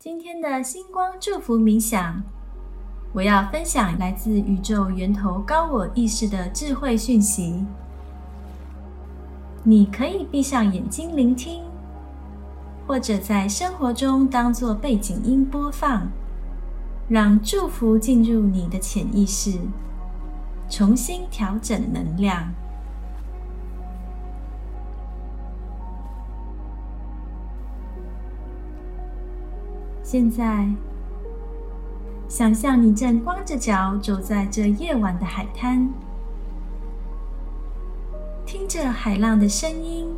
今天的星光祝福冥想，我要分享来自宇宙源头高我意识的智慧讯息。你可以闭上眼睛聆听，或者在生活中当做背景音播放，让祝福进入你的潜意识，重新调整能量。现在，想象你正光着脚走在这夜晚的海滩，听着海浪的声音，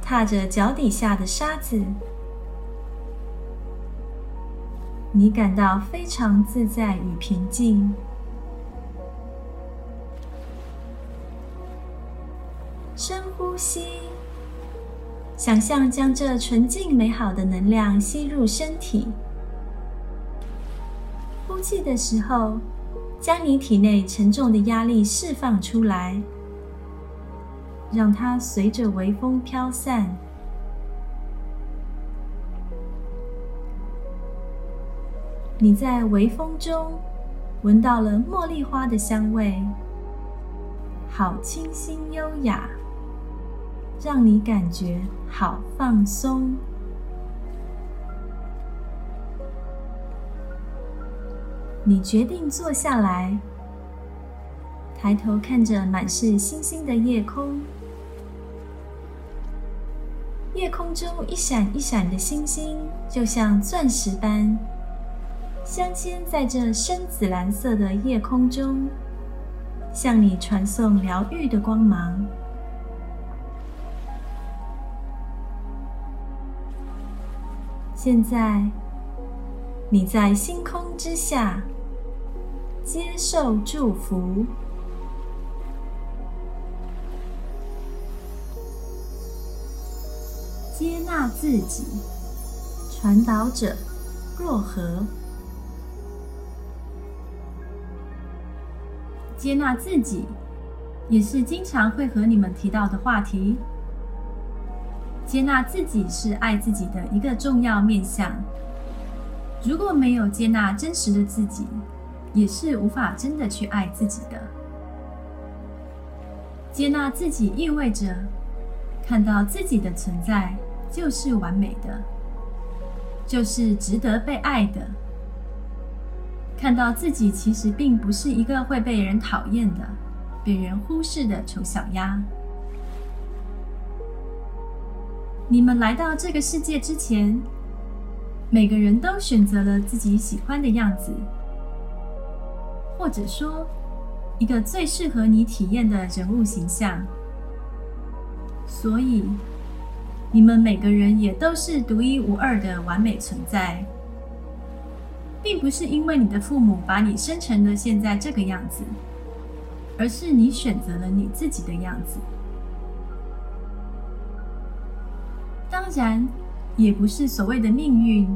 踏着脚底下的沙子，你感到非常自在与平静。深呼吸。想象将这纯净美好的能量吸入身体，呼气的时候，将你体内沉重的压力释放出来，让它随着微风飘散。你在微风中闻到了茉莉花的香味，好清新优雅。让你感觉好放松。你决定坐下来，抬头看着满是星星的夜空。夜空中一闪一闪的星星，就像钻石般镶嵌在这深紫蓝色的夜空中，向你传送疗愈的光芒。现在，你在星空之下接受祝福，接纳自己。传导者若何？接纳自己，也是经常会和你们提到的话题。接纳自己是爱自己的一个重要面向。如果没有接纳真实的自己，也是无法真的去爱自己的。接纳自己意味着看到自己的存在就是完美的，就是值得被爱的。看到自己其实并不是一个会被人讨厌的、被人忽视的丑小鸭。你们来到这个世界之前，每个人都选择了自己喜欢的样子，或者说，一个最适合你体验的人物形象。所以，你们每个人也都是独一无二的完美存在，并不是因为你的父母把你生成了现在这个样子，而是你选择了你自己的样子。当然，也不是所谓的命运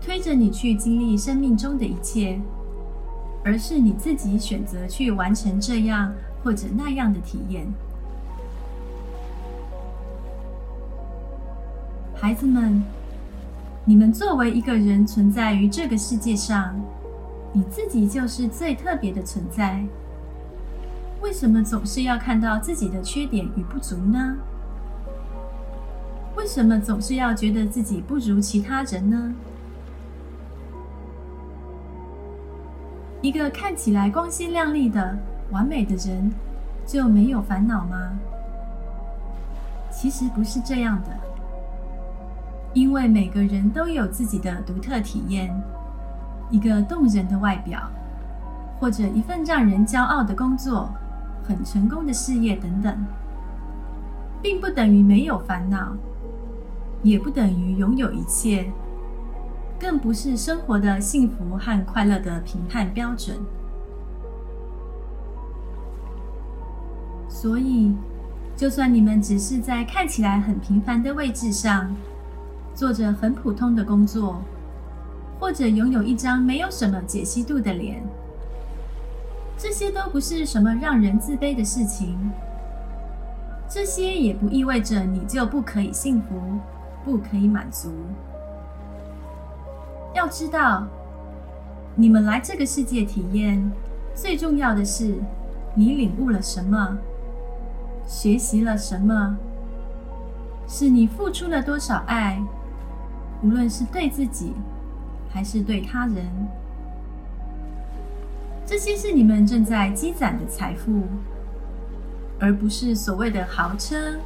推着你去经历生命中的一切，而是你自己选择去完成这样或者那样的体验。孩子们，你们作为一个人存在于这个世界上，你自己就是最特别的存在。为什么总是要看到自己的缺点与不足呢？为什么总是要觉得自己不如其他人呢？一个看起来光鲜亮丽的完美的人就没有烦恼吗？其实不是这样的，因为每个人都有自己的独特体验，一个动人的外表，或者一份让人骄傲的工作，很成功的事业等等，并不等于没有烦恼。也不等于拥有一切，更不是生活的幸福和快乐的评判标准。所以，就算你们只是在看起来很平凡的位置上，做着很普通的工作，或者拥有一张没有什么解析度的脸，这些都不是什么让人自卑的事情。这些也不意味着你就不可以幸福。不可以满足。要知道，你们来这个世界体验，最重要的是你领悟了什么，学习了什么，是你付出了多少爱，无论是对自己还是对他人。这些是你们正在积攒的财富，而不是所谓的豪车、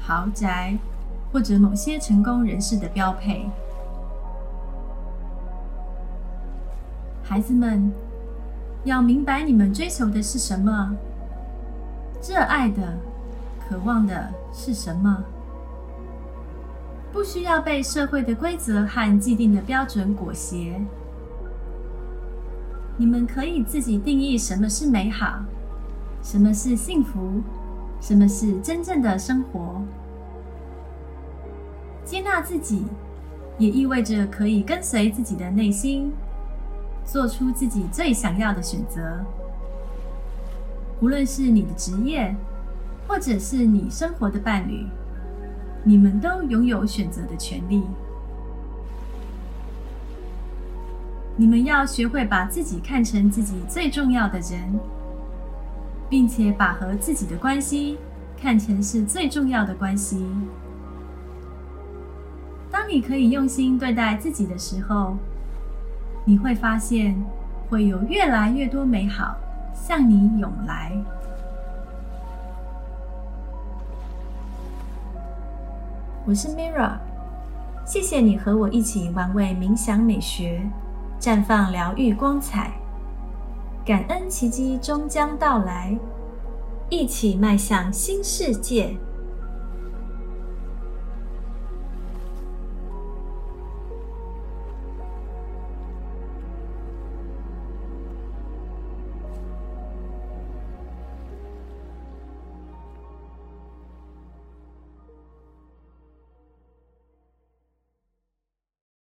豪宅或者某些成功人士的标配。孩子们，要明白你们追求的是什么，热爱的、渴望的是什么，不需要被社会的规则和既定的标准裹挟。你们可以自己定义什么是美好，什么是幸福，什么是真正的生活。接纳自己，也意味着可以跟随自己的内心，做出自己最想要的选择。无论是你的职业，或者是你生活的伴侣，你们都拥有选择的权利。你们要学会把自己看成自己最重要的人，并且把和自己的关系看成是最重要的关系。当你可以用心对待自己的时候，你会发现会有越来越多美好向你涌来。我是 Mira，谢谢你和我一起玩味冥想美学。绽放疗愈光彩，感恩奇迹终将到来，一起迈向新世界。